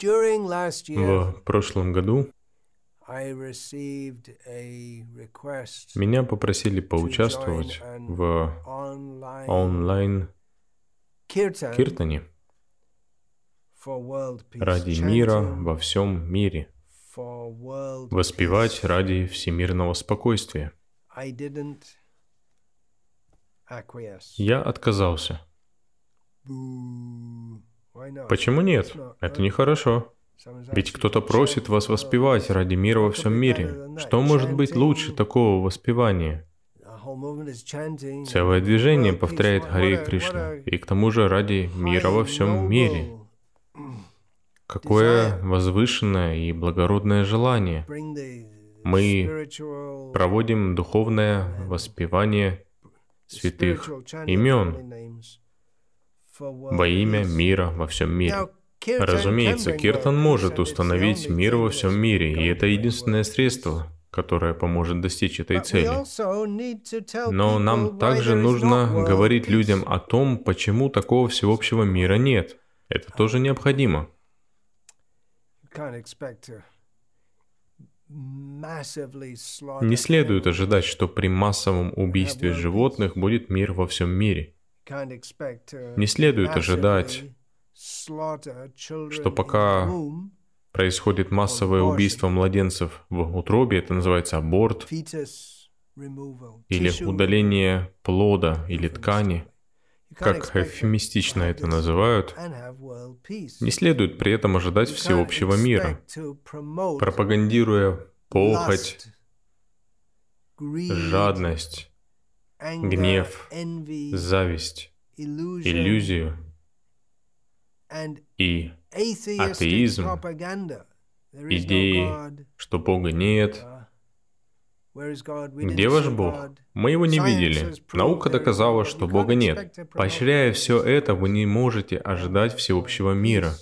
В прошлом году меня попросили поучаствовать в онлайн киртане ради мира во всем мире, воспевать ради всемирного спокойствия. Я отказался. Почему нет? Это нехорошо. Ведь кто-то просит вас воспевать ради мира во всем мире. Что может быть лучше такого воспевания? Целое движение повторяет a- Кришна. И к тому же ради мира во всем мире. Какое возвышенное и благородное желание. Мы Проводим духовное воспевание святых имен во имя мира во всем мире. Разумеется, Киртан может установить мир во всем мире, и это единственное средство, которое поможет достичь этой цели. Но нам также нужно говорить людям о том, почему такого всеобщего мира нет. Это тоже необходимо. Не следует ожидать, что при массовом убийстве животных будет мир во всем мире. Не следует ожидать, что пока Происходит массовое убийство младенцев в утробе, это называется аборт, или удаление плода или ткани, как эвфемистично это называют, не следует при этом ожидать всеобщего мира, пропагандируя похоть, жадность, гнев, зависть, иллюзию и атеизм, идеи, что Бога нет. Где ваш Бог? Мы его не видели. Наука доказала, что Бога нет. Поощряя все это, вы не можете ожидать всеобщего мира.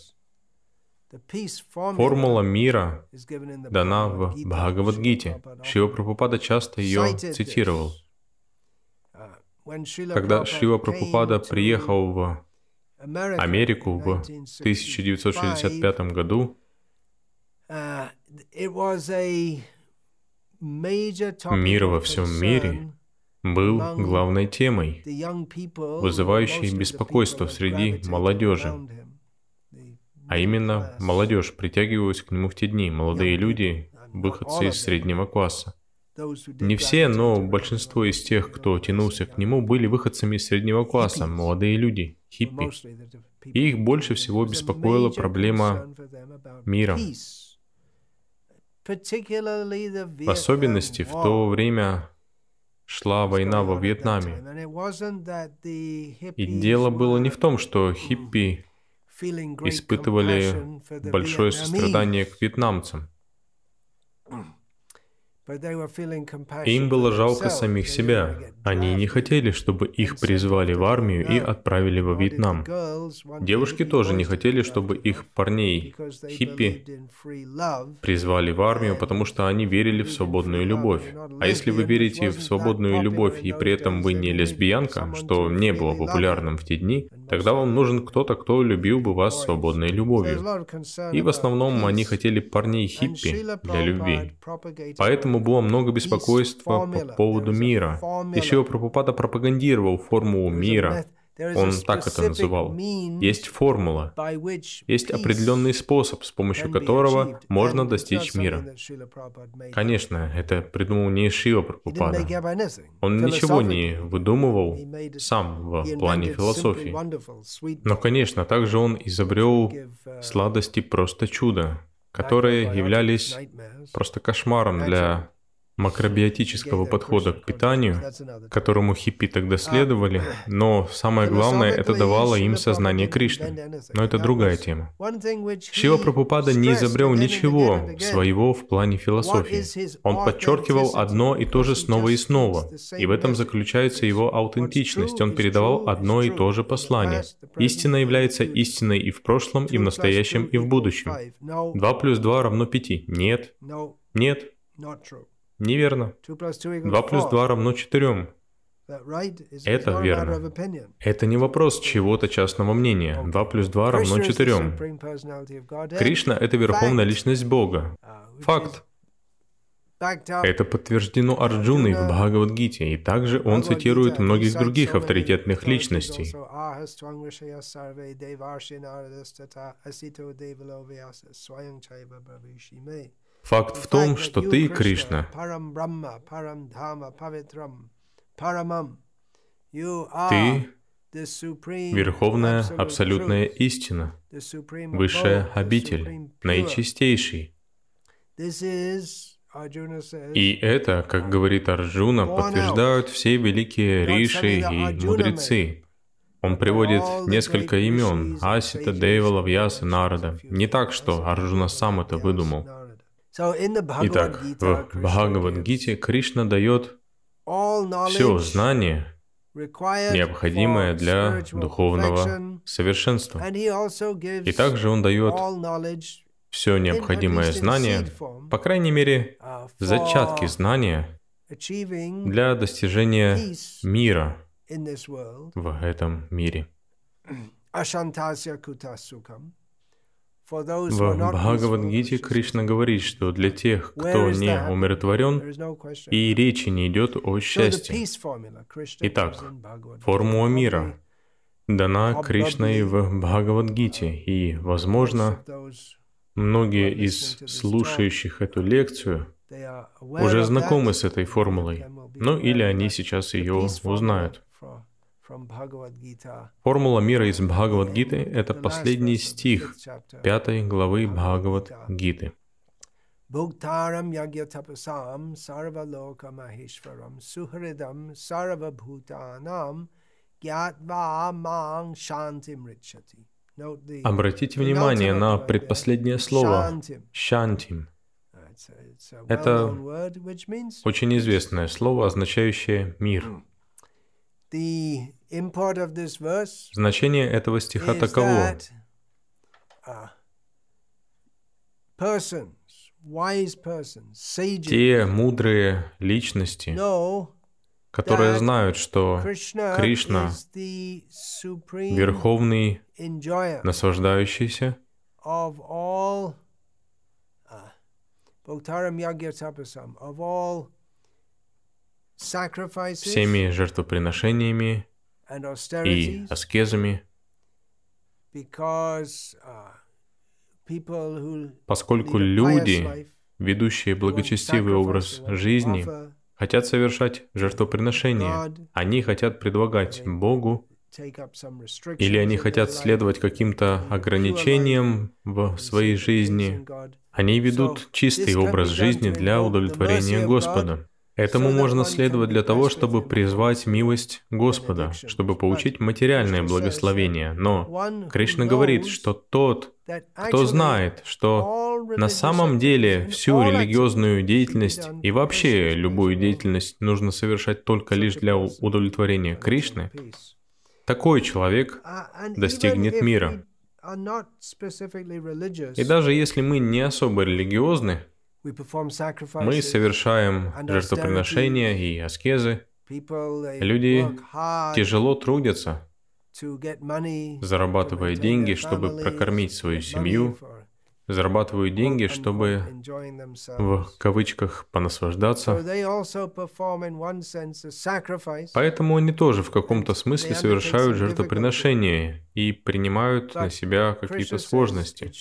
Формула мира дана в. Бхагавадгите. Шива Прабхупада часто ее цитировал. Когда Шива Прабхупада приехал в Америку в 1965, 1965 году, uh, Мир во всем мире был главной темой, вызывающей беспокойство среди молодежи. а именно молодежь притягивалась к нему в те дни, молодые люди, выходцы из среднего класса. Не все, но большинство из тех, кто тянулся к нему, были выходцами из среднего класса, молодые люди, хиппи. И их больше всего беспокоила проблема мира. В особенности в то время шла война во Вьетнаме. И дело было не в том, что хиппи испытывали большое сострадание к вьетнамцам. Им было жалко самих себя. Они не хотели, чтобы их призвали в армию и отправили во Вьетнам. Девушки тоже не хотели, чтобы их парней, хиппи, призвали в армию, потому что они верили в свободную любовь. А если вы верите в свободную любовь и при этом вы не лесбиянка, что не было популярным в те дни, тогда вам нужен кто-то, кто любил бы вас свободной любовью. И в основном они хотели парней хиппи для любви. Поэтому было много беспокойства по поводу мира. И Шива Прабхупада пропагандировал формулу мира. Он так это называл. Есть формула, есть определенный способ, с помощью которого можно достичь мира. Конечно, это придумал не Шива Прабхупада. Он ничего не выдумывал сам в плане философии. Но, конечно, также он изобрел сладости просто чудо, которые являлись просто кошмаром для макробиотического подхода к питанию, которому хиппи тогда следовали, но самое главное, это давало им сознание Кришны. Но это другая тема. Шива Прабхупада не изобрел ничего своего в плане философии. Он подчеркивал одно и то же снова и снова, и в этом заключается его аутентичность. Он передавал одно и то же послание. Истина является истиной и в прошлом, и в настоящем, и в будущем. Два плюс два равно пяти. Нет. Нет. Неверно. 2 плюс 2 равно 4. Это верно. Это не вопрос чего-то частного мнения. 2 плюс 2 равно 4. Кришна — это верховная личность Бога. Факт. Это подтверждено Арджуной в Бхагавадгите, и также он цитирует многих других авторитетных личностей. Факт в том, что ты, Кришна, ты Верховная Абсолютная Истина, Высшая Обитель, Наичистейший. И это, как говорит Арджуна, подтверждают все великие риши и мудрецы. Он приводит несколько имен – Асита, Дейвала, Вьяса, Нарада. Не так, что Арджуна сам это выдумал. Итак, в Бхагавадгите Кришна дает все знание, необходимое для духовного совершенства. И также он дает все необходимое знание, по крайней мере, зачатки знания для достижения мира в этом мире. В Бхагавадгите Кришна говорит, что для тех, кто не умиротворен, и речи не идет о счастье. Итак, формула мира дана Кришной в Бхагавадгите, и, возможно, многие из слушающих эту лекцию уже знакомы с этой формулой, ну или они сейчас ее узнают. Формула мира из Бхагавадгиты — это последний стих пятой главы Бхагавадгиты. Бхуктарам ягьятапасам сарвалока махешварам сухридам сарвабхутанам гьятва манг шантим ричати. Обратите внимание на предпоследнее слово «шантим». Это очень известное слово, означающее «мир». Значение этого стиха таково. Те мудрые личности, которые знают, что Кришна — верховный наслаждающийся всеми жертвоприношениями и аскезами, поскольку люди, ведущие благочестивый образ жизни, хотят совершать жертвоприношения, они хотят предлагать Богу, или они хотят следовать каким-то ограничениям в своей жизни, они ведут чистый образ жизни для удовлетворения Господа. Этому можно следовать для того, чтобы призвать милость Господа, чтобы получить материальное благословение. Но Кришна говорит, что тот, кто знает, что на самом деле всю религиозную деятельность и вообще любую деятельность нужно совершать только лишь для удовлетворения Кришны, такой человек достигнет мира. И даже если мы не особо религиозны, мы совершаем жертвоприношения и аскезы. Люди тяжело трудятся, зарабатывая деньги, чтобы прокормить свою семью, зарабатывают деньги, чтобы в кавычках понаслаждаться. Поэтому они тоже в каком-то смысле совершают жертвоприношение и принимают на себя какие-то сложности.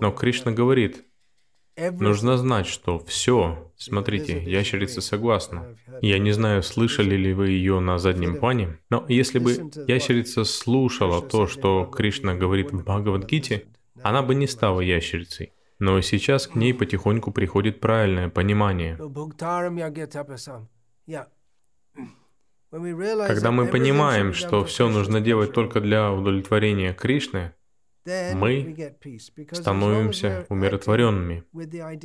Но Кришна говорит, Нужно знать, что все, смотрите, ящерица согласна. Я не знаю, слышали ли вы ее на заднем плане, но если бы ящерица слушала то, что Кришна говорит в Бхагавадгите, она бы не стала ящерицей. Но сейчас к ней потихоньку приходит правильное понимание. Когда мы понимаем, что все нужно делать только для удовлетворения Кришны, мы становимся умиротворенными.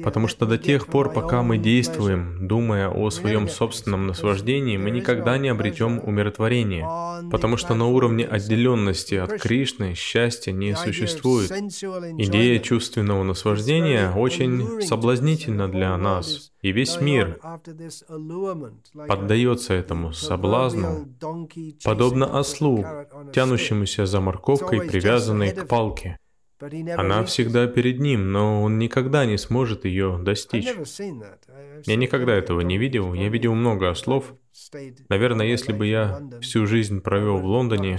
Потому что до тех пор, пока мы действуем, думая о своем собственном наслаждении, мы никогда не обретем умиротворение. Потому что на уровне отделенности от Кришны счастья не существует. Идея чувственного наслаждения очень соблазнительна для нас. И весь мир поддается этому соблазну, подобно ослу, тянущемуся за морковкой, привязанной к палке. Она всегда перед ним, но он никогда не сможет ее достичь. Я никогда этого не видел. Я видел много ослов. Наверное, если бы я всю жизнь провел в Лондоне,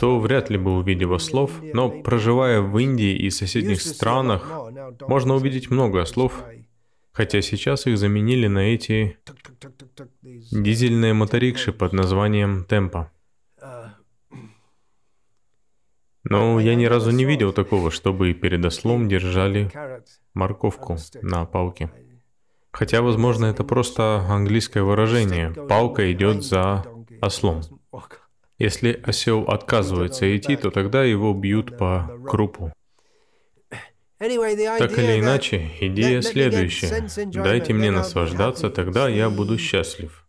то вряд ли бы увидел ослов, но проживая в Индии и соседних странах, можно увидеть много ослов, хотя сейчас их заменили на эти дизельные моторикши под названием «Темпа». Но я ни разу не видел такого, чтобы перед ослом держали морковку на палке. Хотя, возможно, это просто английское выражение. Палка идет за ослом. Если осел отказывается идти, то тогда его бьют по крупу. Так или иначе, идея следующая. Дайте мне наслаждаться, тогда я буду счастлив.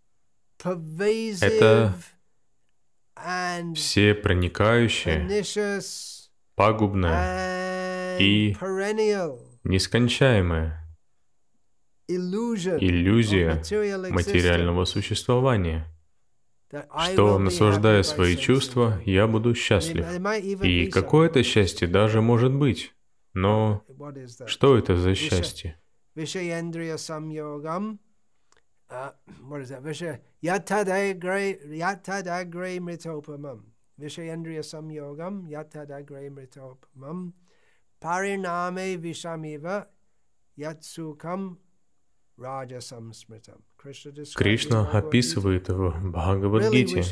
Это все проникающее, пагубное и нескончаемое иллюзия материального существования, что, наслаждая свои чувства, я буду счастлив. И какое-то счастье даже может быть. Но что это за счастье? uh, samyogam yatadagre. Pariname vishamiva yatsukam rajasam smritam. Кришна описывает его в Бхагавадгите.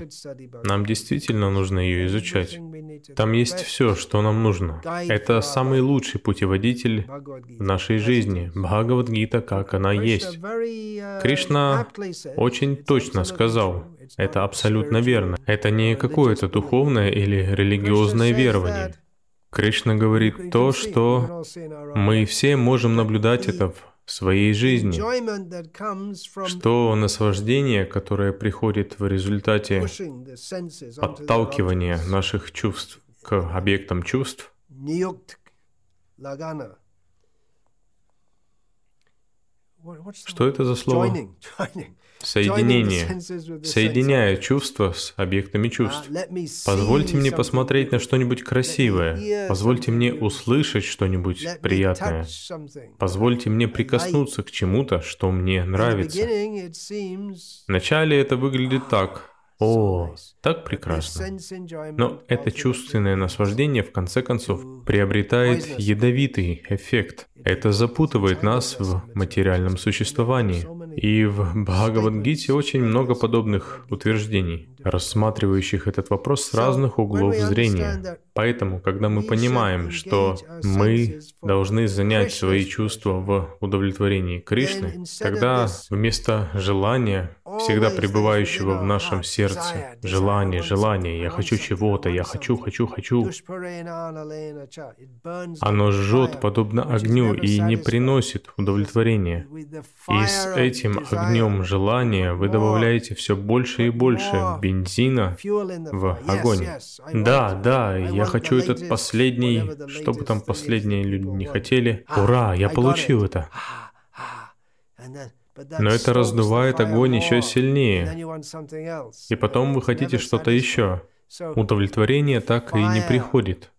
Нам действительно нужно ее изучать. Там есть все, что нам нужно. Это самый лучший путеводитель в нашей жизни. Бхагавадгита, как она есть. Кришна очень точно сказал, это абсолютно верно. Это не какое-то духовное или религиозное верование. Кришна говорит то, что мы все можем наблюдать это в своей жизни, что наслаждение, которое приходит в результате подталкивания наших чувств к объектам чувств, что это за слово? Соединение. Соединяя чувства с объектами чувств. Позвольте мне посмотреть на что-нибудь красивое. Позвольте мне услышать что-нибудь приятное. Позвольте мне прикоснуться к чему-то, что мне нравится. Вначале это выглядит так. О, так прекрасно. Но это чувственное наслаждение в конце концов приобретает ядовитый эффект. Это запутывает нас в материальном существовании. И в Бхагавадгите очень много подобных утверждений, рассматривающих этот вопрос с разных углов зрения. Поэтому, когда мы понимаем, что мы должны занять свои чувства в удовлетворении Кришны, тогда вместо желания, всегда пребывающего в нашем сердце, желание, желание, я хочу чего-то, я хочу, хочу, хочу, оно жжет подобно огню и не приносит удовлетворения. И с этим огнем желания вы добавляете все больше и больше бензина в огонь. Да, да, я хочу этот последний, что бы там последние люди не хотели. Ура, я получил это. Но это раздувает огонь еще сильнее. И потом вы хотите что-то еще. Удовлетворение так и не приходит.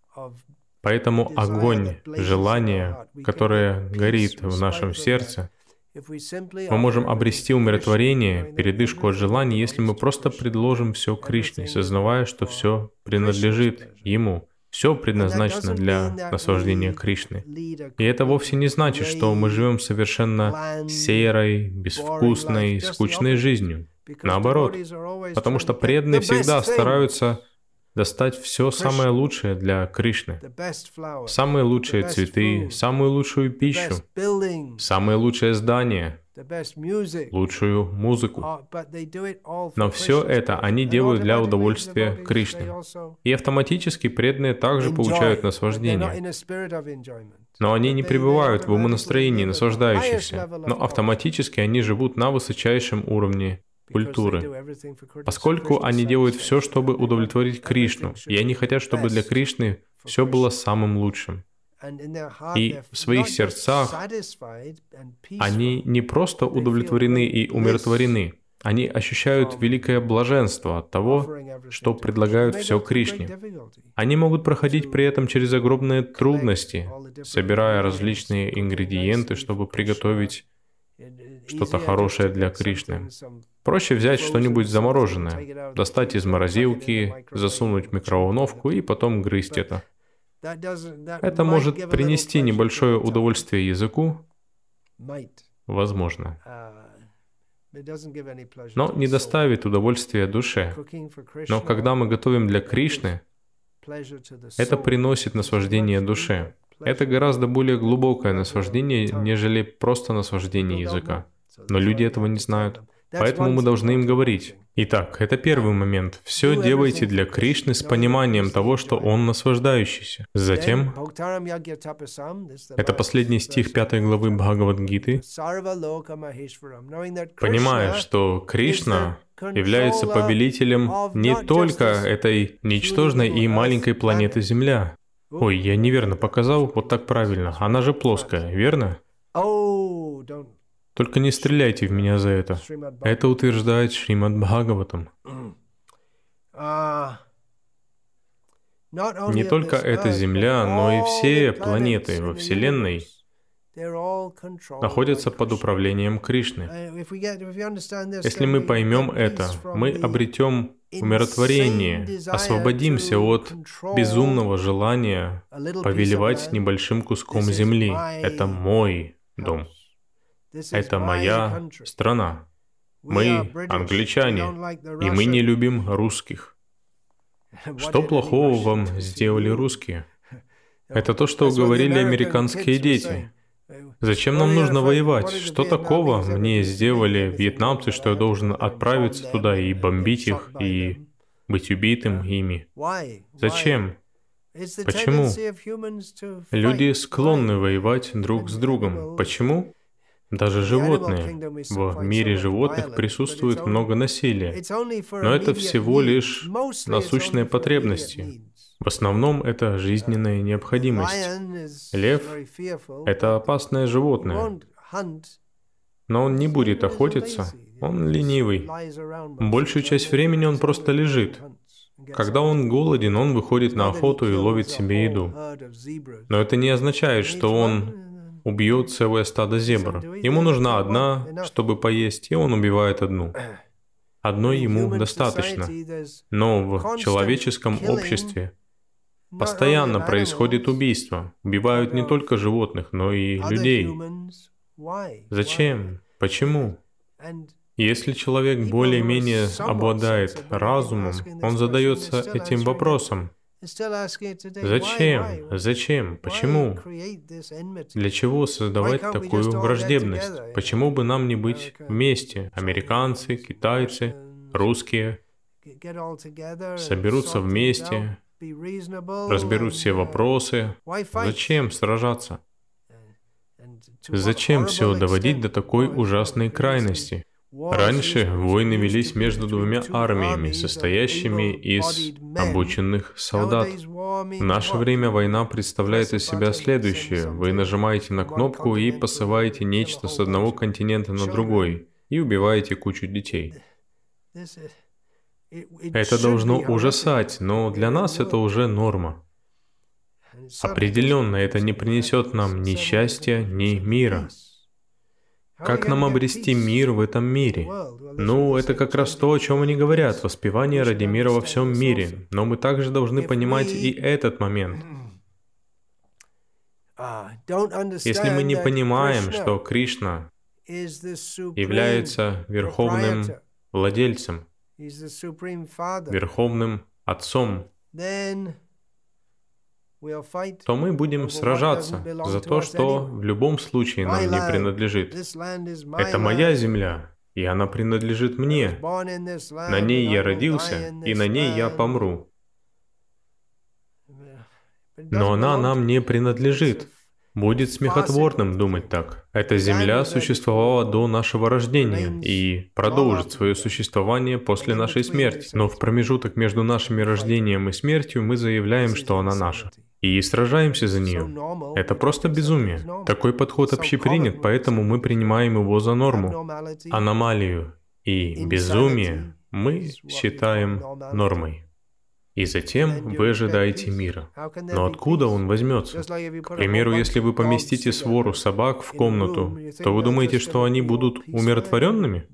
Поэтому огонь желания, которое горит в нашем сердце, мы можем обрести умиротворение, передышку от желаний, если мы просто предложим все Кришне, сознавая, что все принадлежит Ему. Все предназначено для наслаждения Кришны. И это вовсе не значит, что мы живем совершенно серой, безвкусной, скучной жизнью. Наоборот, потому что преданные всегда стараются достать все самое лучшее для Кришны. Самые лучшие цветы, самую лучшую пищу, самые лучшие здания, лучшую музыку. Uh, Но все это они делают для удовольствия Кришны. И автоматически преданные также получают наслаждение. Но они не пребывают в умонастроении наслаждающихся, но автоматически они живут на высочайшем уровне культуры, поскольку они делают все, чтобы удовлетворить Кришну, и они хотят, чтобы для Кришны все было самым лучшим. И в своих сердцах они не просто удовлетворены и умиротворены, они ощущают великое блаженство от того, что предлагают все Кришне. Они могут проходить при этом через огромные трудности, собирая различные ингредиенты, чтобы приготовить что-то хорошее для Кришны. Проще взять что-нибудь замороженное, достать из морозилки, засунуть в микроволновку и потом грызть это. Это может принести небольшое удовольствие языку, возможно, но не доставит удовольствия душе. Но когда мы готовим для Кришны, это приносит наслаждение душе. Это гораздо более глубокое наслаждение, нежели просто наслаждение языка. Но люди этого не знают. Поэтому мы должны им говорить. Итак, это первый момент. Все делайте для Кришны с пониманием того, что Он наслаждающийся. Затем, это последний стих пятой главы Бхагавадгиты, понимая, что Кришна является повелителем не только этой ничтожной и маленькой планеты Земля. Ой, я неверно показал, вот так правильно. Она же плоская, верно? Только не стреляйте в меня за это. Это утверждает Шримад Бхагаватам. Не только эта Земля, но и все планеты во Вселенной находятся под управлением Кришны. Если мы поймем это, мы обретем умиротворение, освободимся от безумного желания повелевать небольшим куском земли. Это мой дом. Это моя страна. Мы англичане, и мы не любим русских. Что плохого вам сделали русские? Это то, что говорили американские дети. Зачем нам нужно воевать? Что такого мне сделали вьетнамцы, что я должен отправиться туда и бомбить их, и быть убитым ими? Зачем? Почему? Люди склонны воевать друг с другом. Почему? Даже животные. В мире животных присутствует много насилия. Но это всего лишь насущные потребности. В основном это жизненная необходимость. Лев — это опасное животное. Но он не будет охотиться, он ленивый. Большую часть времени он просто лежит. Когда он голоден, он выходит на охоту и ловит себе еду. Но это не означает, что он убьет целое стадо зебр. Ему нужна одна, чтобы поесть, и он убивает одну. Одной ему достаточно. Но в человеческом обществе постоянно происходит убийство. Убивают не только животных, но и людей. Зачем? Почему? Если человек более-менее обладает разумом, он задается этим вопросом. Зачем? Зачем? Почему? Для чего создавать такую враждебность? Почему бы нам не быть вместе? Американцы, китайцы, русские соберутся вместе, разберут все вопросы. Зачем сражаться? Зачем все доводить до такой ужасной крайности? Раньше войны велись между двумя армиями, состоящими из обученных солдат. В наше время война представляет из себя следующее. Вы нажимаете на кнопку и посылаете нечто с одного континента на другой и убиваете кучу детей. Это должно ужасать, но для нас это уже норма. Определенно, это не принесет нам ни счастья, ни мира. Как нам обрести мир в этом мире? Ну, это как раз то, о чем они говорят, воспевание ради мира во всем мире. Но мы также должны понимать и этот момент. Если мы не понимаем, что Кришна является верховным владельцем, верховным отцом, то мы будем сражаться за то, что в любом случае нам не принадлежит. Это моя земля, и она принадлежит мне. На ней я родился, и на ней я помру. Но она нам не принадлежит. Будет смехотворным думать так. Эта земля существовала до нашего рождения и продолжит свое существование после нашей смерти. Но в промежуток между нашим рождением и смертью мы заявляем, что она наша. И сражаемся за нее. Это просто безумие. Такой подход общепринят, поэтому мы принимаем его за норму. Аномалию и безумие мы считаем нормой. И затем вы ожидаете мира. Но откуда он возьмется? К примеру, если вы поместите свору собак в комнату, то вы думаете, что они будут умиротворенными?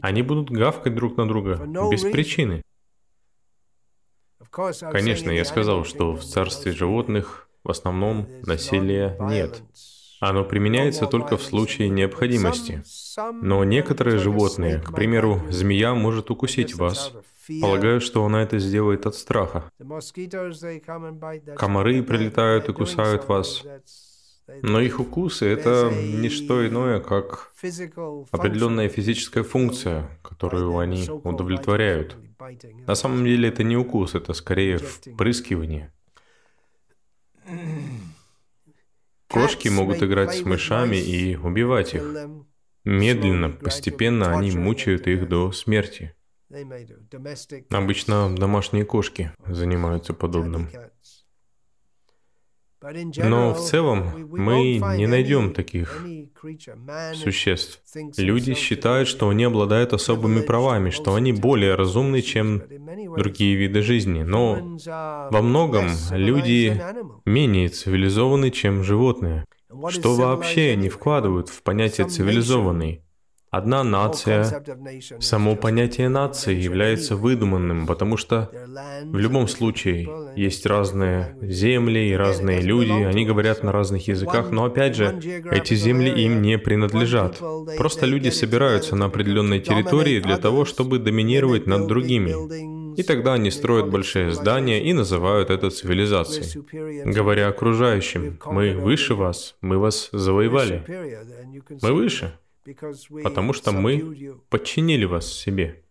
Они будут гавкать друг на друга без причины. Конечно, я сказал, что в царстве животных в основном насилия нет. Оно применяется только в случае необходимости. Но некоторые животные, к примеру, змея может укусить вас. Полагаю, что она это сделает от страха. Комары прилетают и кусают вас. Но их укусы — это не что иное, как определенная физическая функция, которую они удовлетворяют. На самом деле это не укус, это скорее впрыскивание. Кошки могут играть с мышами и убивать их. Медленно, постепенно они мучают их до смерти. Обычно домашние кошки занимаются подобным. Но в целом мы не найдем таких существ. Люди считают, что они обладают особыми правами, что они более разумны, чем другие виды жизни. Но во многом люди менее цивилизованы, чем животные. Что вообще они вкладывают в понятие цивилизованный? Одна нация, само понятие нации является выдуманным, потому что в любом случае есть разные земли и разные люди, они говорят на разных языках, но опять же, эти земли им не принадлежат. Просто люди собираются на определенной территории для того, чтобы доминировать над другими. И тогда они строят большие здания и называют это цивилизацией. Говоря окружающим, мы выше вас, мы вас завоевали. Мы выше потому что мы подчинили вас себе.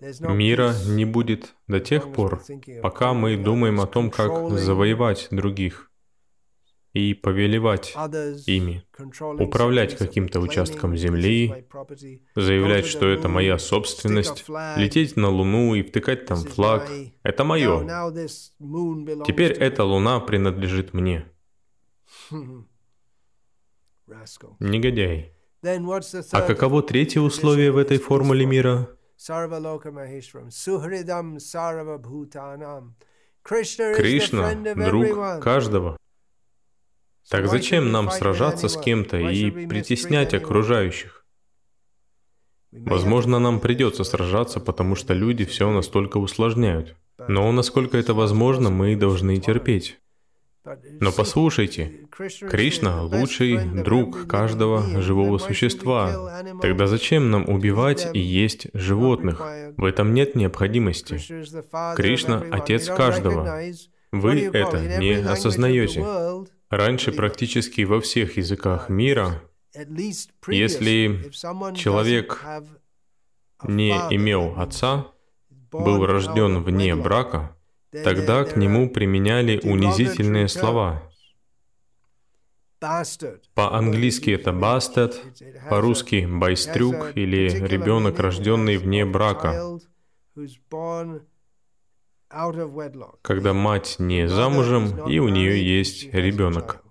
Мира не будет до тех пор, пока мы думаем о том, как завоевать других и повелевать ими, управлять каким-то участком земли, заявлять, что это моя собственность, лететь на Луну и втыкать там флаг. Это мое. Теперь эта Луна принадлежит мне. Негодяй. А каково третье условие в этой формуле мира? Кришна – друг каждого. Так зачем нам сражаться с кем-то и притеснять окружающих? Возможно, нам придется сражаться, потому что люди все настолько усложняют. Но насколько это возможно, мы должны терпеть. Но послушайте, Кришна – лучший друг каждого живого существа. Тогда зачем нам убивать и есть животных? В этом нет необходимости. Кришна – отец каждого. Вы это не осознаете. Раньше практически во всех языках мира, если человек не имел отца, был рожден вне брака, Тогда к нему применяли унизительные слова. По-английски это bastard, по-русски байстрюк или ребенок, рожденный вне брака. Когда мать не замужем и у нее есть ребенок.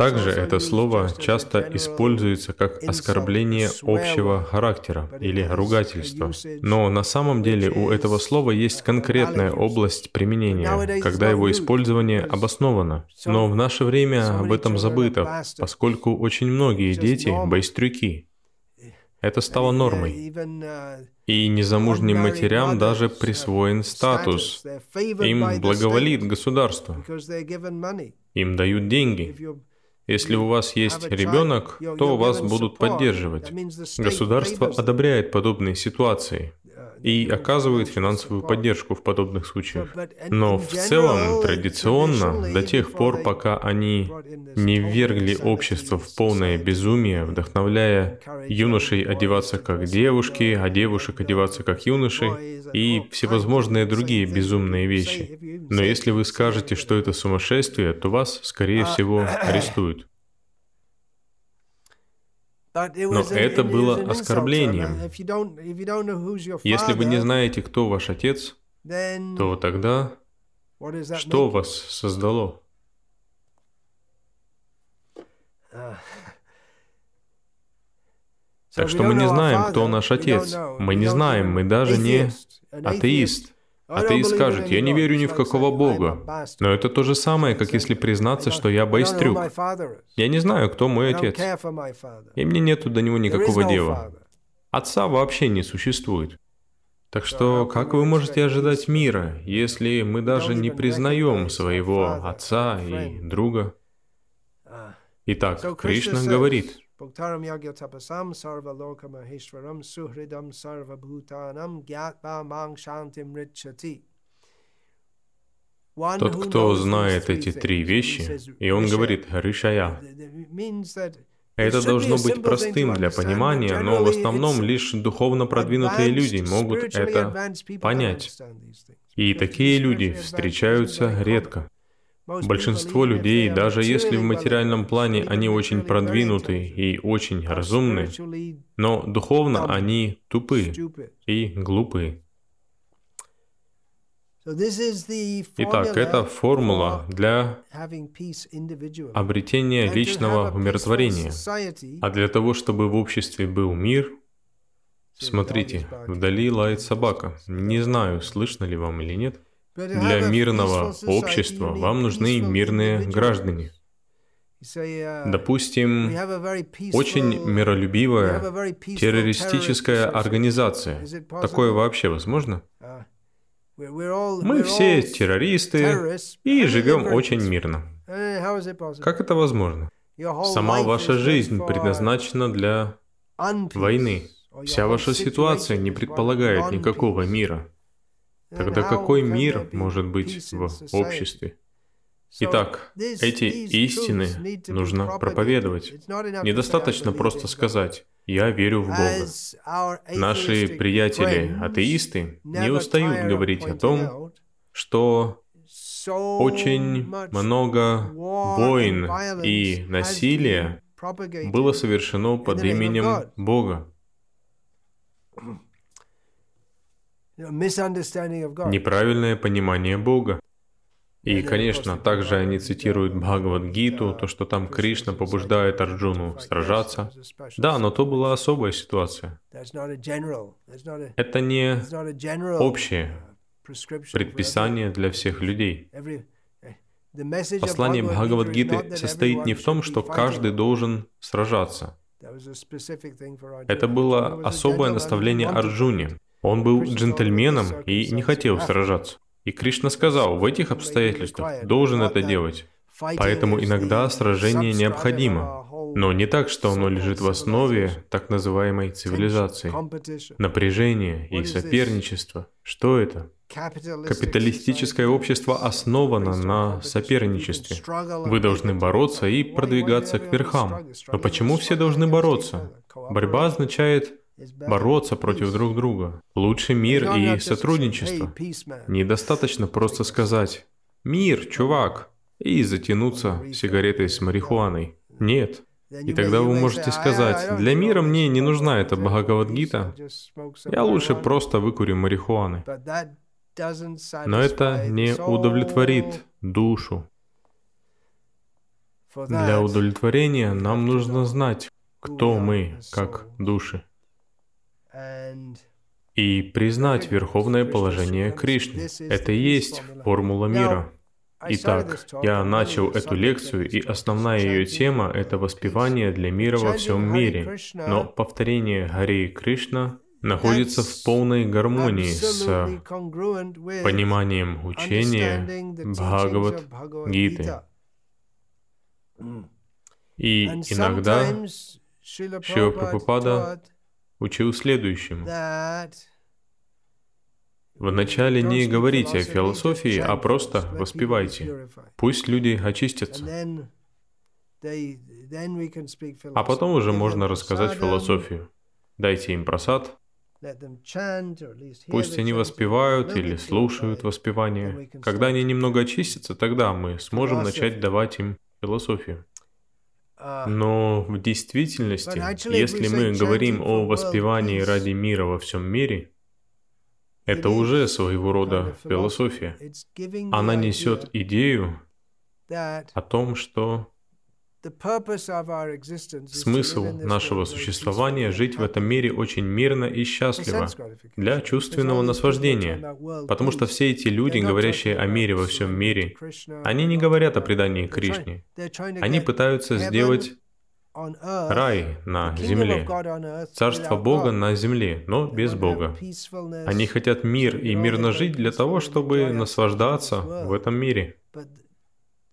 Также это слово часто используется как оскорбление общего характера или ругательство. Но на самом деле у этого слова есть конкретная область применения, когда его использование обосновано. Но в наше время об этом забыто, поскольку очень многие дети – байстрюки. Это стало нормой. И незамужним матерям даже присвоен статус. Им благоволит государство. Им дают деньги. Если у вас есть ребенок, то вас будут поддерживать. Государство одобряет подобные ситуации и оказывает финансовую поддержку в подобных случаях. Но в целом, традиционно, до тех пор, пока они не ввергли общество в полное безумие, вдохновляя юношей одеваться как девушки, а девушек одеваться как юноши и всевозможные другие безумные вещи. Но если вы скажете, что это сумасшествие, то вас, скорее всего, арестуют. Но это было оскорблением. Если вы не знаете, кто ваш отец, то тогда что вас создало? Так что мы не знаем, кто наш отец. Мы не знаем, мы даже не атеист. Believe in скажет, any я не верю ни в какого Бога. Но это то же самое, как если признаться, что я байстрюк. Я не знаю, кто мой отец. И мне нету до него никакого дела. Отца вообще не существует. Так что, как вы можете ожидать мира, если мы даже не признаем своего отца и друга? Ah. Итак, Кришна говорит, Bhaktaram yagya tapasam sarva loka maheshwaram suhridam sarva bhutanam gyatva mang shantim richati. Тот, кто знает эти три вещи, и он говорит «Ришая». Это должно быть простым для понимания, но в основном лишь духовно продвинутые люди могут это понять. И такие люди встречаются редко. Большинство людей, даже если в материальном плане они очень продвинуты и очень разумны, но духовно они тупы и глупы. Итак, это формула для обретения личного умиротворения. А для того, чтобы в обществе был мир, смотрите, вдали лает собака. Не знаю, слышно ли вам или нет. Для мирного общества вам нужны мирные граждане. Uh, Допустим, очень миролюбивая террористическая организация. Такое вообще возможно? Uh, Мы все террористы и живем очень мирно. Uh? Как это возможно? Сама ваша жизнь предназначена для войны. Вся ваша ситуация не предполагает никакого мира. Тогда какой мир может быть в обществе? Итак, эти истины нужно проповедовать. Недостаточно "I believe просто in God". сказать «Я верю в Бога». Наши atheistic приятели, friends атеисты, не устают говорить о том, что очень много войн и насилия было совершено под именем. Бога. Неправильное понимание Бога. И, конечно, также они цитируют Бхагавад-гиту, то, что там Кришна побуждает Арджуну сражаться. Да, но то была особая ситуация. Это не общее uh, for предписание для всех людей. of Послание Бхагавад-гиты состоит не в том, что каждый должен сражаться. Это было особое наставление Арджуне. Он был джентльменом и не хотел сражаться. И Кришна сказал, в этих обстоятельствах должен это делать. Поэтому иногда сражение необходимо, но не так, что оно лежит в основе так называемой цивилизации. Напряжение и соперничество. Что это? Капиталистическое общество основано на соперничестве. Вы должны бороться и продвигаться к верхам. Но почему все должны бороться? Борьба означает. Бороться против друг друга. Лучше мир и сотрудничество. Недостаточно просто сказать «Мир, чувак!» и затянуться сигаретой с марихуаной. Нет. И тогда вы можете say, "I- I сказать, для мира мне не нужна эта Бхагавад-гита. Я лучше marijuana." просто выкурю марихуаны. Но это не удовлетворит душу. Для удовлетворения нам нужно знать, кто мы, как души, и признать верховное положение Кришны. Это и есть формула мира. Итак, я начал эту лекцию, и основная ее тема – это воспевание для мира во всем мире. Но повторение Хари Кришна находится в полной гармонии с пониманием учения Bhagavad Гиты. И иногда Prabhupada Прабхупада учил следующему. Вначале не говорите о философии, а просто воспевайте. Пусть люди очистятся. А потом уже можно рассказать философию. Дайте им просад, пусть они воспевают или слушают воспевание. Когда они немного очистятся, тогда мы сможем начать давать им философию. Uh, Но в действительности, если мы говорим о воспевании ради мира во всем мире, Это уже своего рода философия. Она несет идею о том, что Смысл нашего существования – жить в этом мире очень мирно и счастливо, для чувственного наслаждения. Потому что все эти люди, говорящие о мире во всем мире, они не говорят о предании Кришне. Они пытаются сделать рай на земле, царство Бога на земле, но без Бога. Они хотят мир и мирно жить для того, чтобы наслаждаться в этом мире.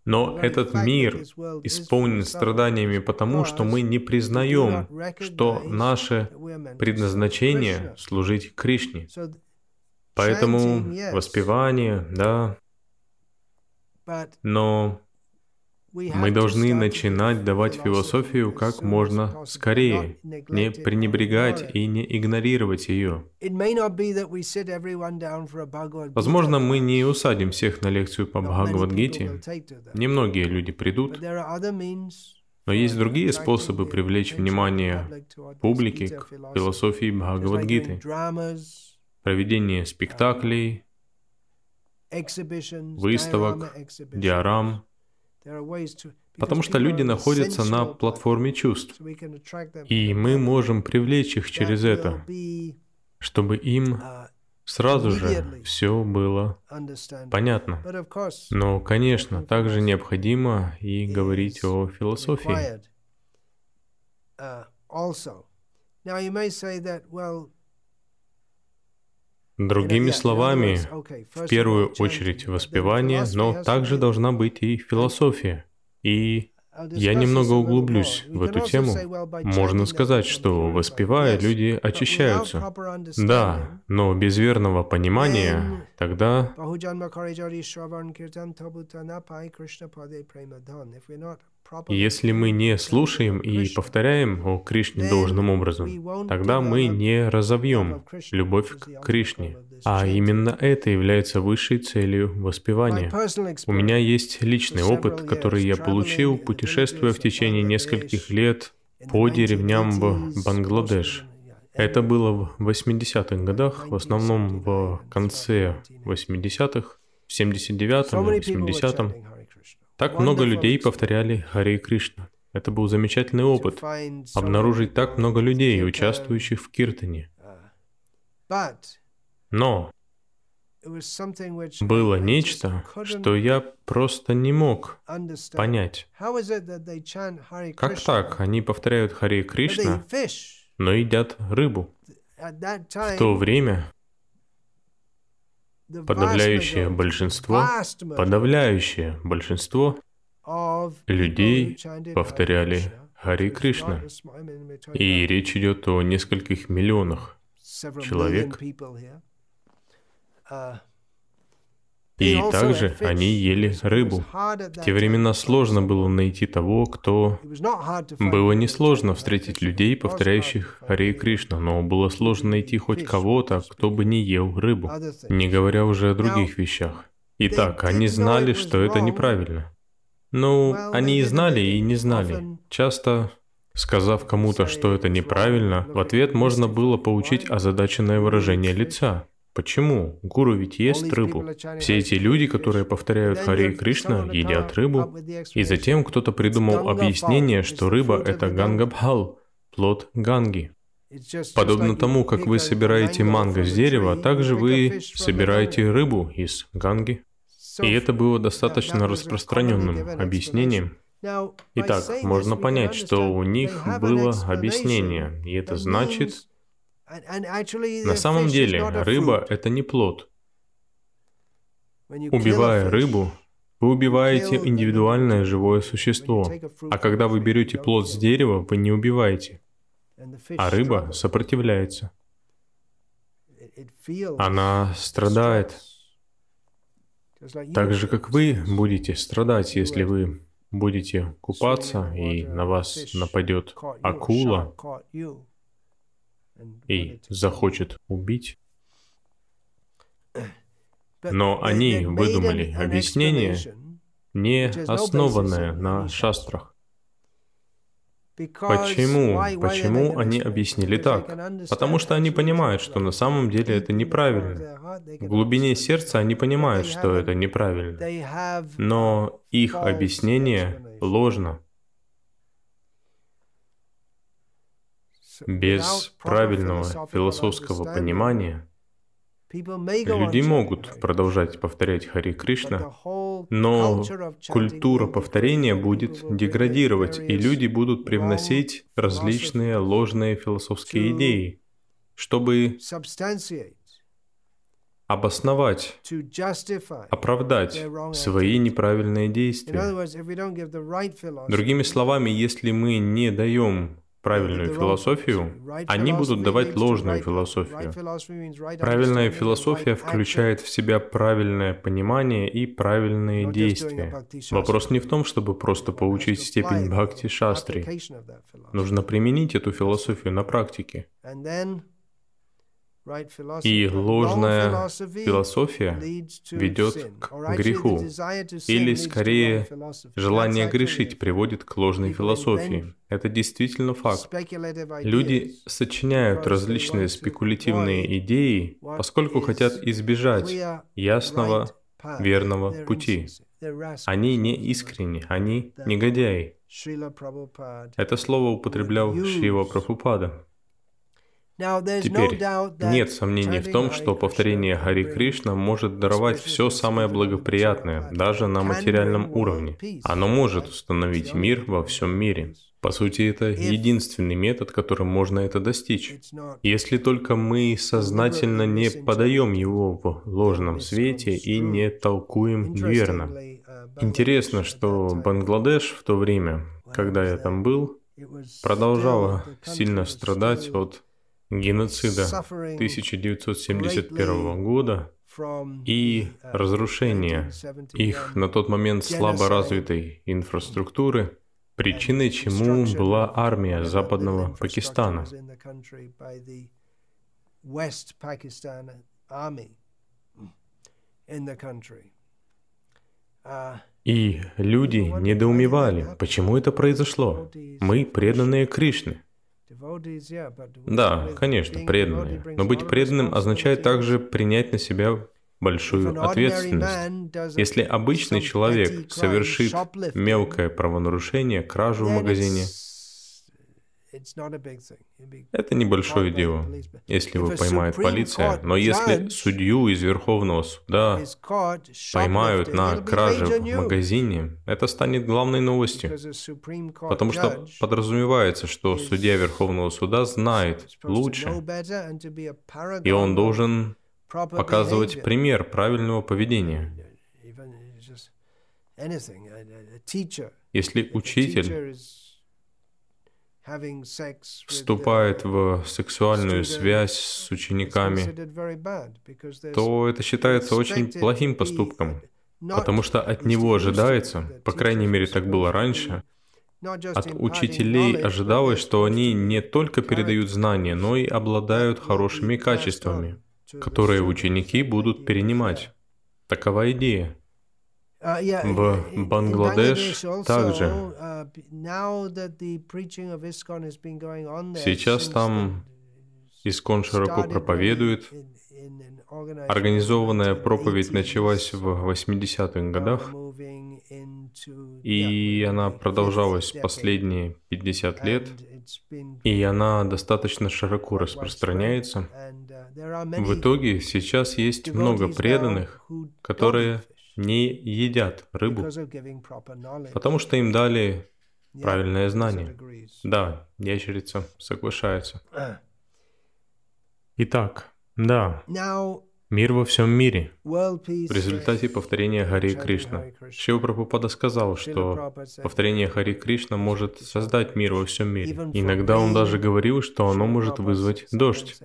Но этот мир исполнен страданиями потому, что мы не признаем, что наше предназначение — служить Кришне. Поэтому воспевание, да, но мы должны начинать давать философию как можно скорее, не пренебрегать и не игнорировать ее. Возможно, мы не усадим всех на лекцию по Бхагавадгите. Немногие люди придут, но есть другие способы привлечь внимание публики к философии Бхагавадгиты. Проведение спектаклей, выставок, диорам, Потому что люди находятся на платформе чувств, и мы можем привлечь их через это, чтобы им uh, сразу же все было понятно. Но, конечно, также необходимо и говорить о философии. Другими словами, в первую очередь воспевание, но также должна быть и философия. И я немного углублюсь в эту тему. Можно сказать, что воспевая, люди очищаются. Да, но без верного понимания тогда если мы не слушаем и повторяем о Кришне должным образом, тогда мы не разовьем любовь к Кришне. А именно это является высшей целью воспевания. У меня есть личный опыт, который я получил, путешествуя в течение нескольких лет по деревням в Бангладеш. Это было в 80-х годах, в основном в конце 80-х, в 79-м, 80-м. Так много людей повторяли Харе Кришна. Это был замечательный опыт. Обнаружить так много людей, участвующих в киртане. Но было нечто, что я просто не мог понять. Как так? Они повторяют Харе Кришна, но едят рыбу. В то время подавляющее большинство, подавляющее большинство людей повторяли Хари Кришна. И речь идет о нескольких миллионах человек. И также они ели рыбу. В те времена сложно было найти того, кто... Было несложно встретить людей, повторяющих Харе Кришна, но было сложно найти хоть кого-то, кто бы не ел рыбу, не говоря уже о других вещах. Итак, они знали, что это неправильно. Ну, они и знали, и не знали. Часто Сказав кому-то, что это неправильно, в ответ можно было получить озадаченное выражение лица. Почему? Гуру ведь ест рыбу. Все эти люди, которые повторяют Харе Кришна, едят рыбу. И затем кто-то придумал объяснение, что рыба — это гангабхал, плод ганги. Подобно тому, как вы собираете манго с дерева, также вы собираете рыбу из ганги. И это было достаточно распространенным объяснением. Итак, можно понять, что у них было объяснение, и это значит, на самом деле, рыба — это не плод. Убивая рыбу, вы убиваете индивидуальное живое существо. А когда вы берете плод с дерева, вы не убиваете. А рыба сопротивляется. Она страдает. Так же, как вы будете страдать, если вы будете купаться, и на вас нападет акула, и захочет убить. Но они выдумали объяснение, не основанное на шастрах. Почему? Почему они объяснили так? Потому что они понимают, что на самом деле это неправильно. В глубине сердца они понимают, что это неправильно. Но их объяснение ложно. Без правильного философского понимания Люди могут продолжать повторять Хари Кришна, но культура повторения будет деградировать, и люди будут привносить различные ложные философские идеи, чтобы обосновать, оправдать свои неправильные действия. Другими словами, если мы не даем правильную философию, они будут давать ложную философию. Правильная философия включает в себя правильное понимание и правильные действия. Вопрос не в том, чтобы просто получить степень бхакти шастри. Нужно применить эту философию на практике. И ложная философия ведет к греху, или скорее желание грешить приводит к ложной философии. Это действительно факт. Люди сочиняют различные спекулятивные идеи, поскольку хотят избежать ясного, верного пути. Они не искренни, они негодяи. Это слово употреблял Шива Прабхупада. Теперь нет сомнений в том, что повторение Хари Кришна может даровать все самое благоприятное, даже на материальном уровне. Оно может установить мир во всем мире. По сути, это единственный метод, которым можно это достичь. Если только мы сознательно не подаем его в ложном свете и не толкуем верно. Интересно, что Бангладеш в то время, когда я там был, продолжала сильно страдать от геноцида 1971 года и uh, разрушения их на тот момент слабо развитой инфраструктуры, причиной чему была армия Западного Пакистана. И люди недоумевали, почему это произошло. Мы преданные Кришны. Да, конечно, преданные. Но быть преданным означает также принять на себя большую ответственность. Если обычный человек совершит мелкое правонарушение, кражу в магазине, это небольшое дело, если его поймает полиция, но если судью из Верховного суда поймают на краже в магазине, это станет главной новостью, потому что подразумевается, что судья Верховного суда знает лучше, и он должен показывать пример правильного поведения. Если учитель вступает в сексуальную связь с учениками, то это считается очень плохим поступком, потому что от него ожидается, по крайней мере так было раньше, от учителей ожидалось, что они не только передают знания, но и обладают хорошими качествами, которые ученики будут перенимать. Такова идея. Uh, в Бангладеш также. Uh, Сейчас там Искон широко проповедует. Организованная проповедь началась в 80-х годах, и она продолжалась последние 50 лет, и она достаточно широко распространяется. Uh, в итоге сейчас есть много преданных, которые не едят рыбу, потому что им дали правильное знание. Да, ящерица соглашается. Итак, да, мир во всем мире. В результате повторения Хари Кришна. Шива Прабхупада сказал, что повторение Хари Кришна может создать мир во всем мире. Иногда он даже говорил, что оно может вызвать дождь.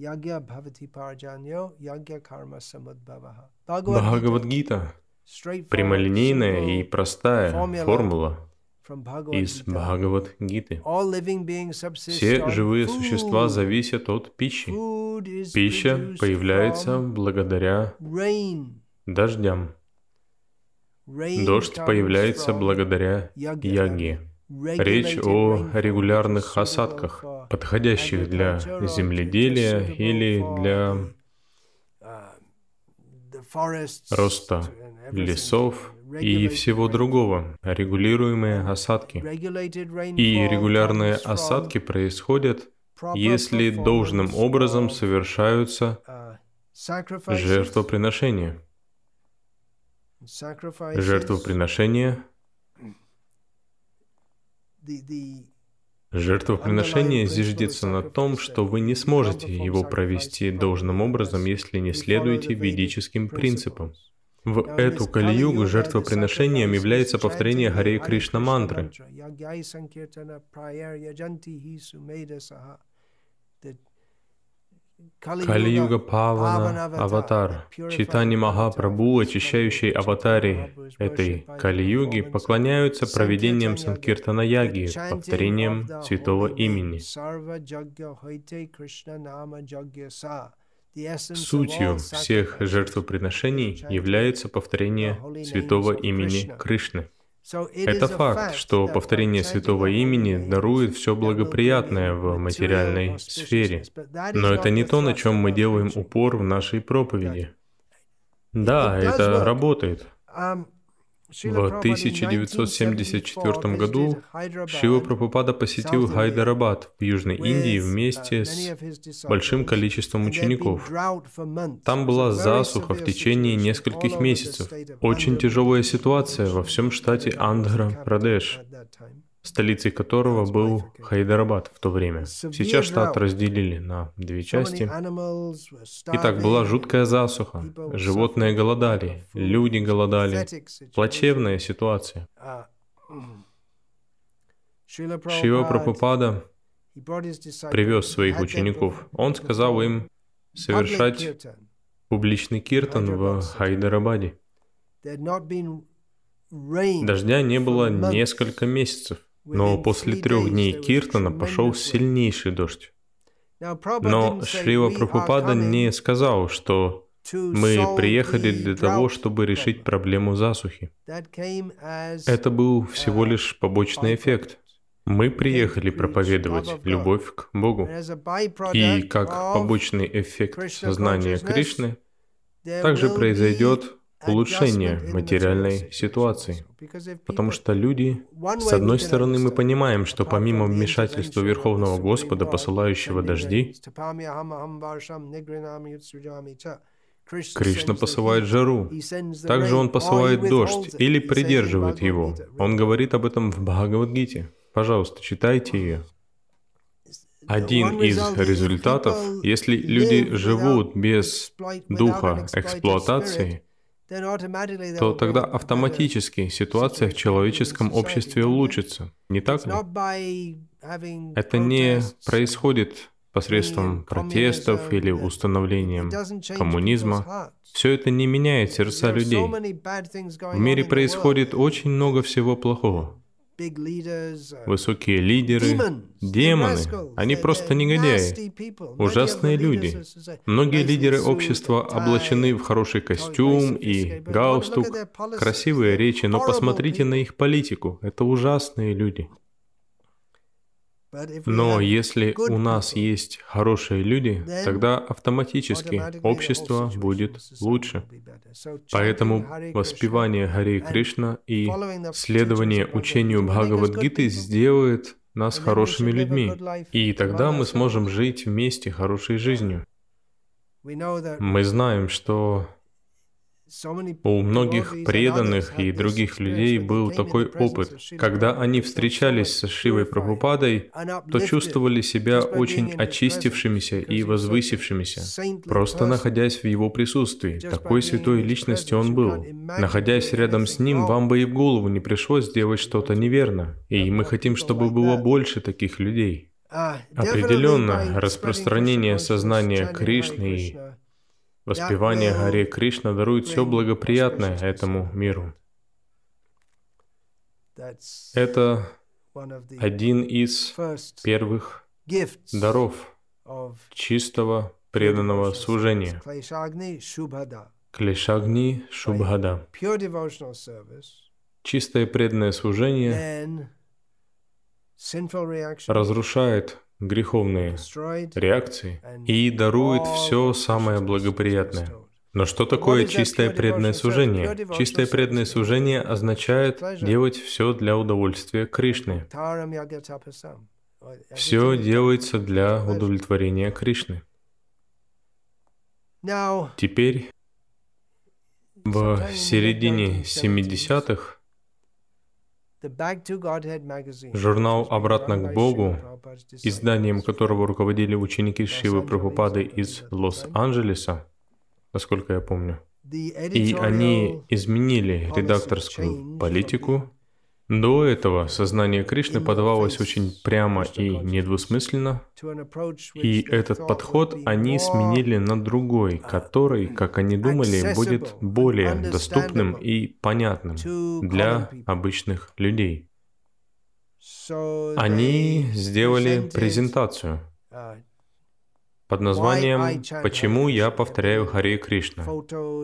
Ягья бхавати парджаньо, ягья карма самадбхаваха. Бхагавадгита – прямолинейная и простая формула из Бхагавадгиты. Все живые существа зависят от пищи. Пища появляется благодаря дождям. Дождь появляется благодаря яге. Речь о регулярных осадках, подходящих для земледелия или для роста лесов и всего другого, регулируемые осадки. И регулярные осадки происходят, если должным образом совершаются жертвоприношения. Жертвоприношения Жертвоприношение зиждется на том, что вы не сможете его провести должным образом, если не следуете ведическим принципам. В эту Кали-югу жертвоприношением является повторение Харе Кришна мантры. Кали-юга Павана Аватар, Читани Махапрабху, очищающий аватари этой Кали-юги, поклоняются проведением Санкиртана Яги, повторением святого имени. Сутью всех жертвоприношений является повторение святого имени Кришны. Это факт, что повторение святого имени дарует все благоприятное в материальной сфере. Но это не то, на чем мы делаем упор в нашей проповеди. Да, это работает. В 1974 году Шива Прабхупада посетил Хайдарабад в Южной Индии вместе с большим количеством учеников. Там была засуха в течение нескольких месяцев. Очень тяжелая ситуация во всем штате Андхра-Прадеш столицей которого был Хайдарабад в то время. Сейчас штат разделили на две части. Итак, была жуткая засуха, животные голодали, люди голодали, плачевная ситуация. Шива Прабхупада привез своих учеников. Он сказал им совершать публичный киртан в Хайдарабаде. Дождя не было несколько месяцев. Но после трех дней Киртана пошел сильнейший дождь. Но Шрила Прабхупада не сказал, что мы приехали для того, чтобы решить проблему засухи. Это был всего лишь побочный эффект. Мы приехали проповедовать любовь к Богу. И как побочный эффект сознания Кришны, также произойдет улучшение материальной ситуации. Потому что люди, с одной стороны, мы понимаем, что помимо вмешательства Верховного Господа, посылающего дожди, Кришна посылает жару. Также Он посылает дождь или придерживает его. Он говорит об этом в Бхагавадгите. Пожалуйста, читайте ее. Один из результатов, если люди живут без духа эксплуатации, то тогда автоматически ситуация в человеческом обществе улучшится. Не так ли? Это не происходит посредством протестов или установлением коммунизма. Все это не меняет сердца людей. В мире происходит очень много всего плохого. Uh, Высокие лидеры, демоны, они просто негодяи, ужасные люди. Многие лидеры общества облачены в хороший костюм и галстук, красивые речи, но посмотрите на их политику, это ужасные люди. Но если у нас есть хорошие люди, тогда автоматически общество будет лучше. Поэтому воспевание Хари Кришна и следование учению Бхагавадгиты сделает нас хорошими людьми. И тогда мы сможем жить вместе хорошей жизнью. Мы знаем, что у многих преданных и других людей был такой опыт. Когда они встречались с Шивой Прабхупадой, то чувствовали себя очень очистившимися и возвысившимися, просто находясь в его присутствии. Такой святой личности он был. Находясь рядом с ним, вам бы и в голову не пришлось сделать что-то неверно. И мы хотим, чтобы было больше таких людей. Определенно, распространение сознания Кришны и Воспевание Харе Кришна дарует все благоприятное этому миру. Это один из первых даров чистого преданного служения. Клешагни Шубхада. Чистое преданное служение разрушает греховные реакции и дарует все самое благоприятное. Но что такое чистое преданное служение? Чистое преданное служение означает делать все для удовольствия Кришны. Все делается для удовлетворения Кришны. Теперь, в середине 70-х, Журнал «Обратно к Богу», изданием которого руководили ученики Шивы Прабхупады из Лос-Анджелеса, насколько я помню, и они изменили редакторскую политику до этого сознание Кришны подавалось очень прямо и недвусмысленно, и этот подход они сменили на другой, который, как они думали, будет более доступным и понятным для обычных людей. Они сделали презентацию под названием «Почему я повторяю Харе Кришна»,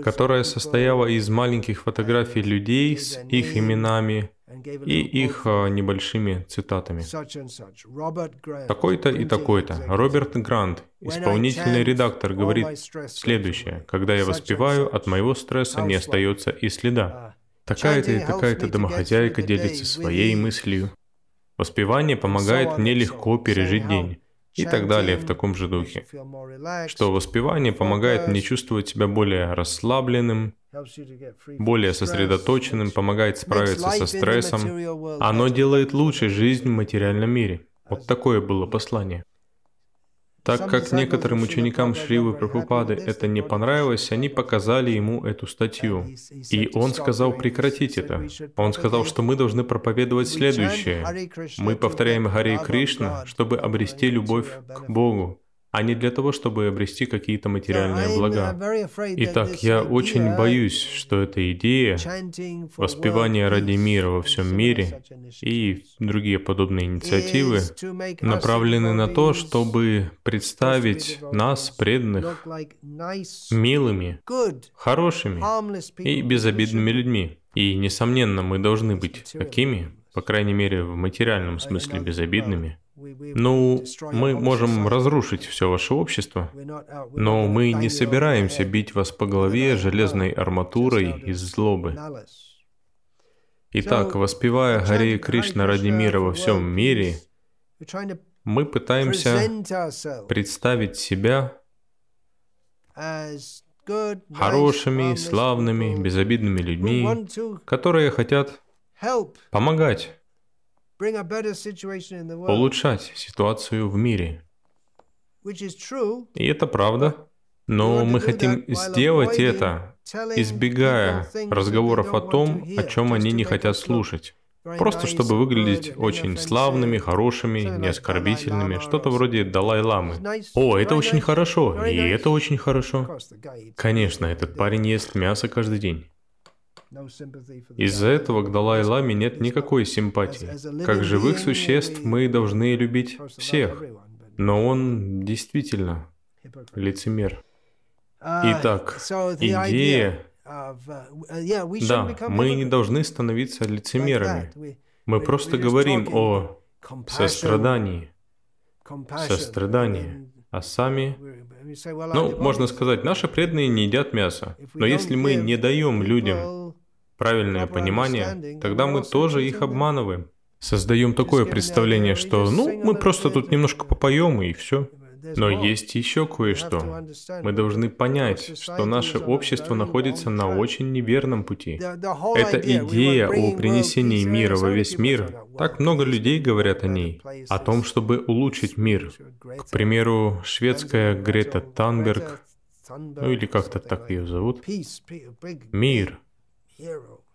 которая состояла из маленьких фотографий людей с их именами, и их а, небольшими цитатами. Такой-то и такой-то. Роберт Грант, исполнительный редактор, говорит следующее. «Когда я воспеваю, от моего стресса не остается и следа. Такая-то и такая-то домохозяйка делится своей мыслью. Воспевание помогает мне легко пережить день и так далее в таком же духе. Что воспевание помогает мне чувствовать себя более расслабленным, более сосредоточенным, помогает справиться со стрессом. Оно делает лучше жизнь в материальном мире. Вот такое было послание. Так как некоторым ученикам Шривы Прабхупады это не понравилось, они показали ему эту статью. И он сказал прекратить это. Он сказал, что мы должны проповедовать следующее. Мы повторяем Харе Кришна, чтобы обрести любовь к Богу а не для того, чтобы обрести какие-то материальные блага. Итак, я очень боюсь, что эта идея воспевания ради мира во всем мире и другие подобные инициативы направлены на то, чтобы представить нас, преданных, милыми, хорошими и безобидными людьми. И, несомненно, мы должны быть такими, по крайней мере, в материальном смысле безобидными – ну, мы можем разрушить все ваше общество, но мы не собираемся бить вас по голове железной арматурой из злобы. Итак, воспевая Харе Кришна ради мира во всем мире, мы пытаемся представить себя хорошими, славными, безобидными людьми, которые хотят помогать улучшать ситуацию в мире. И это правда. Но мы хотим сделать это, избегая разговоров о том, о чем они не хотят слушать. Просто чтобы выглядеть очень славными, хорошими, не оскорбительными, что-то вроде Далай-ламы. О, это очень хорошо, и это очень хорошо. Конечно, этот парень ест мясо каждый день. Из-за этого к Далай-Ламе нет никакой симпатии. Как живых существ мы должны любить всех, но он действительно лицемер. Итак, идея... Да, мы не должны становиться лицемерами. Мы просто говорим о сострадании. Сострадании. А сами ну, можно сказать, наши преданные не едят мясо. Но если мы не даем людям правильное понимание, тогда мы тоже их обманываем. Создаем такое представление, что, ну, мы просто тут немножко попоем и все. Но есть еще кое-что. Мы должны понять, что наше общество находится на очень неверном пути. Эта идея о принесении мира во весь мир, так много людей говорят о ней, о том, чтобы улучшить мир. К примеру, шведская Грета Танберг, ну или как-то так ее зовут, мир,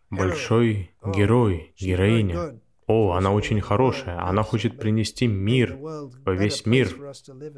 большой герой, героиня. О, она очень хорошая, она хочет принести мир во весь мир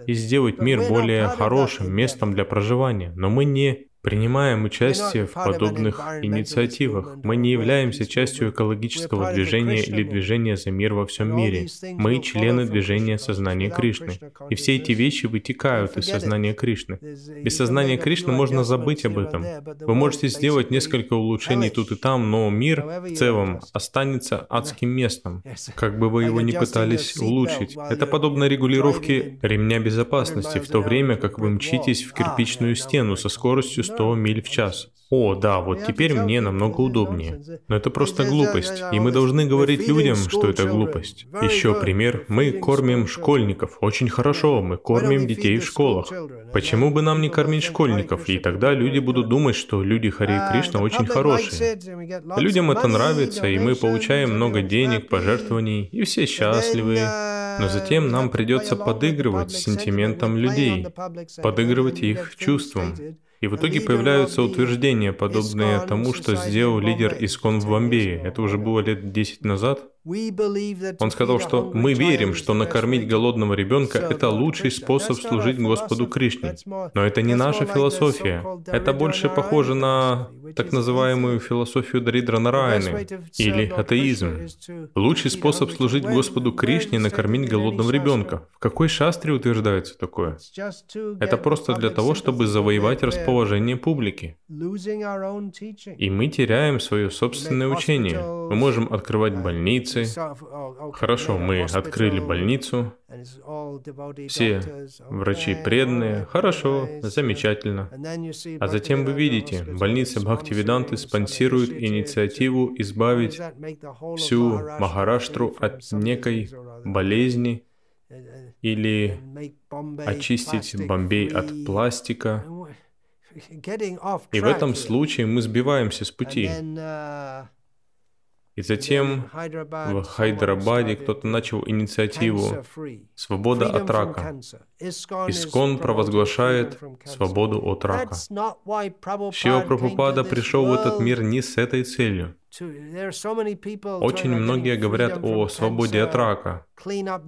и сделать мир более хорошим местом для проживания. Но мы не принимаем участие в подобных инициативах. Мы не являемся частью экологического движения или движения за мир во всем мире. Мы члены движения сознания Кришны. И все эти вещи вытекают из сознания Кришны. Без сознания Кришны можно забыть об этом. Вы можете сделать несколько улучшений тут и там, но мир в целом останется адским местом, как бы вы его ни пытались улучшить. Это подобно регулировке ремня безопасности, в то время как вы мчитесь в кирпичную стену со скоростью 100 миль в час. О, да, вот теперь мне намного удобнее. Но это просто глупость, и мы должны говорить людям, что это глупость. Еще пример. Мы кормим школьников. Очень хорошо, мы кормим детей в школах. Почему бы нам не кормить школьников? И тогда люди будут думать, что люди Хари Кришна очень хорошие. Людям это нравится, и мы получаем много денег, пожертвований, и все счастливы. Но затем нам придется подыгрывать сентиментам людей, подыгрывать их чувствам. И в итоге появляются утверждения, подобные тому, что сделал лидер Искон в Бомбее. Это уже было лет 10 назад. Он сказал, что мы верим, что накормить голодного ребенка – это лучший способ служить Господу Кришне. Но это не наша философия. Это больше похоже на так называемую философию Даридра Нараяны или атеизм. Лучший способ служить Господу Кришне – накормить голодного ребенка. В какой шастре утверждается такое? Это просто для того, чтобы завоевать расположение публики. И мы теряем свое собственное учение. Мы можем открывать больницы, больницы. Хорошо, мы открыли больницу. Все врачи преданные. Хорошо, замечательно. А затем вы видите, больница Бхактивиданты спонсирует инициативу избавить всю Махараштру от некой болезни или очистить Бомбей от пластика. И в этом случае мы сбиваемся с пути. И затем в Хайдарабаде кто-то начал инициативу «Свобода от рака». Искон провозглашает свободу от рака. Шива Прабхупада пришел в этот мир не с этой целью. Очень многие говорят о свободе от рака,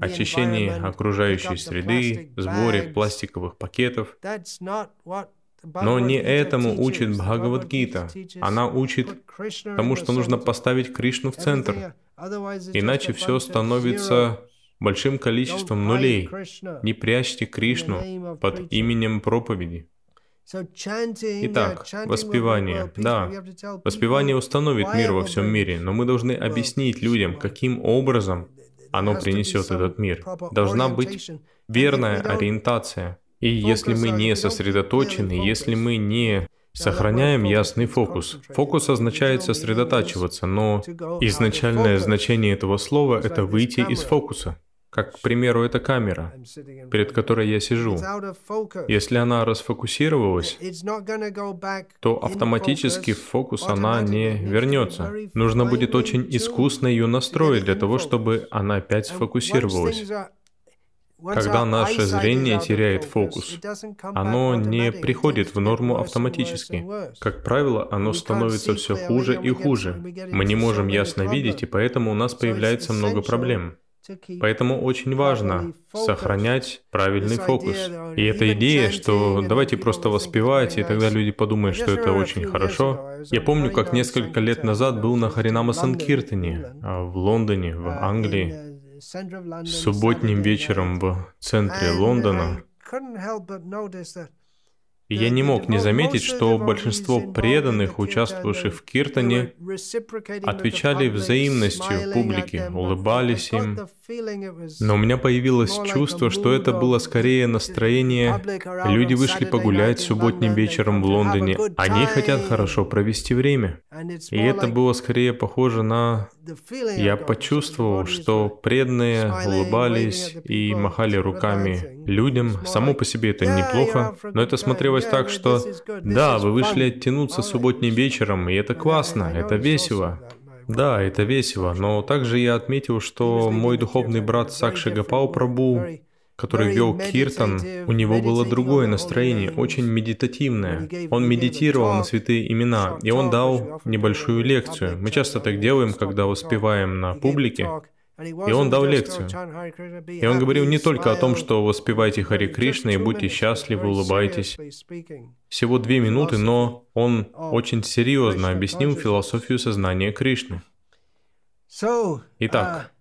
очищении окружающей среды, сборе пластиковых пакетов. Но не этому учит Бхагавадгита. Она учит тому, что нужно поставить Кришну в центр. Иначе все становится большим количеством нулей. Не прячьте Кришну под именем проповеди. Итак, воспевание. Да, воспевание установит мир во всем мире, но мы должны объяснить людям, каким образом оно принесет этот мир. Должна быть верная ориентация. И если мы не сосредоточены, если мы не сохраняем ясный фокус. Фокус означает сосредотачиваться, но изначальное значение этого слова – это выйти из фокуса. Как, к примеру, эта камера, перед которой я сижу. Если она расфокусировалась, то автоматически в фокус она не вернется. Нужно будет очень искусно ее настроить для того, чтобы она опять сфокусировалась. Когда наше зрение теряет фокус, оно не приходит в норму автоматически. Как правило, оно становится все хуже и хуже. Мы не можем ясно видеть, и поэтому у нас появляется много проблем. Поэтому очень важно сохранять правильный фокус. И эта идея, что давайте просто воспевать, и тогда люди подумают, что это очень хорошо. Я помню, как несколько лет назад был на Харинама Санкиртане а, в Лондоне, в Англии субботним вечером в центре Лондона, и я не мог не заметить, что большинство преданных, участвовавших в Киртане, отвечали взаимностью публике, улыбались им. Но у меня появилось чувство, что это было скорее настроение «люди вышли погулять субботним вечером в Лондоне, они хотят хорошо провести время». И это было скорее похоже на... Я почувствовал, что преданные улыбались и махали руками людям. Само по себе это неплохо, но это смотрелось так, что «да, вы вышли оттянуться субботним вечером, и это классно, это весело». Да, это весело, но также я отметил, что мой духовный брат Сакши Гапау Прабу, который вел Киртан, у него было другое настроение, очень медитативное. Он медитировал на святые имена, и он дал небольшую лекцию. Мы часто так делаем, когда воспеваем на публике, И он дал лекцию. И он говорил не только о том, что воспевайте Хари Кришна и будьте счастливы, улыбайтесь. Всего две минуты, но он очень серьезно объяснил философию сознания Кришны. Итак,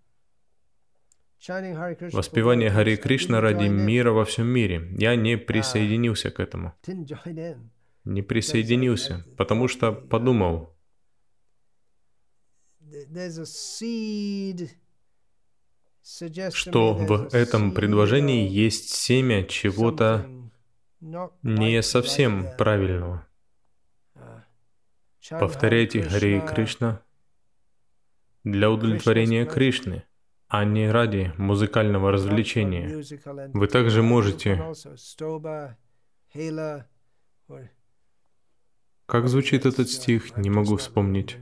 воспевание Хари Кришна ради мира во всем мире. Я не присоединился к этому. Не присоединился, потому что подумал, что в этом предложении есть семя чего-то не совсем правильного. Повторяйте Хари Кришна для удовлетворения Кришны, а не ради музыкального развлечения. Вы также можете... Как звучит этот стих, не могу вспомнить.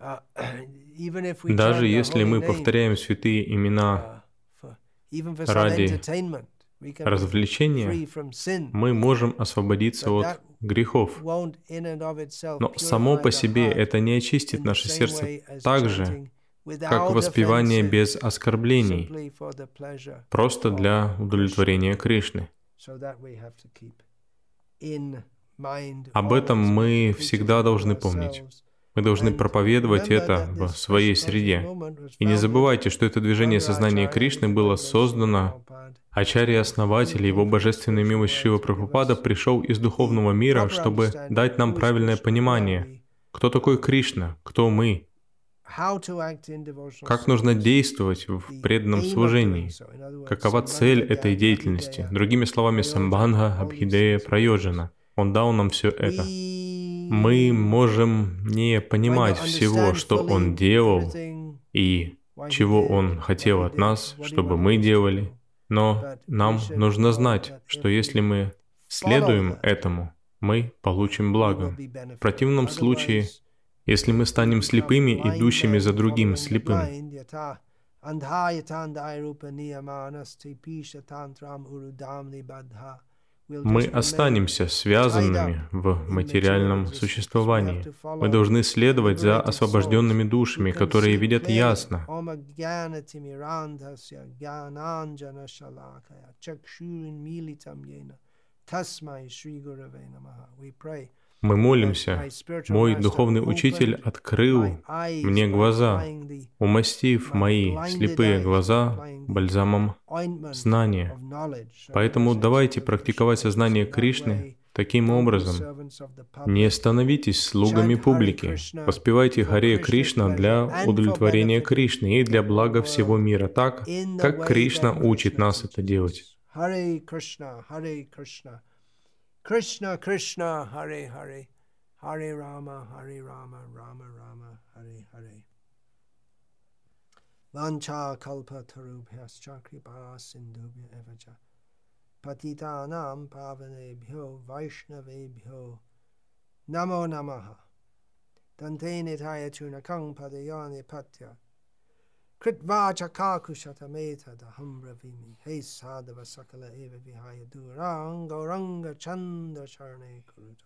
Даже если мы повторяем святые имена ради развлечения, мы можем освободиться от грехов. Но само по себе это не очистит наше сердце так же, как воспевание без оскорблений, просто для удовлетворения Кришны. Об этом мы всегда должны помнить. Мы должны проповедовать это в своей среде. И не забывайте, что это движение сознания Кришны было создано Ачарья основатель, его божественная милость Шива Прабхупада пришел из духовного мира, чтобы дать нам правильное понимание, кто такой Кришна, кто мы, как нужно действовать в преданном служении, какова цель этой деятельности. Другими словами, Самбанга, Абхидея, Прайоджана. Он дал нам все это. Мы можем не понимать всего, что Он делал и чего Он хотел от нас, чтобы мы делали, но нам нужно знать, что если мы следуем этому, мы получим благо. В противном случае, если мы станем слепыми, идущими за другим слепым, мы останемся связанными в материальном существовании. Мы должны следовать за освобожденными душами, которые видят ясно. Мы молимся. Мой духовный учитель открыл мне глаза, умастив мои слепые глаза бальзамом знания. Поэтому давайте практиковать сознание Кришны таким образом. Не становитесь слугами публики. Воспевайте Харе Кришна для удовлетворения Кришны и для блага всего мира так, как Кришна учит нас это делать. Харе Кришна, Харе Кришна. Krishna Krishna Hare Hare. Hare Rama Hare Rama Rama Rama Hare Hare. Vancha kalpa tarubhyascha kripa sindhubhya evacha. Patitanam pavanebhyo vaishnavebhyo. Namo namaha. Dante nitaya chunakang padayani patya Kritvā kakushata meta dahamra vimi. Hey sadhava sakala eva vihaya duranga ranga chandra charne kuruta.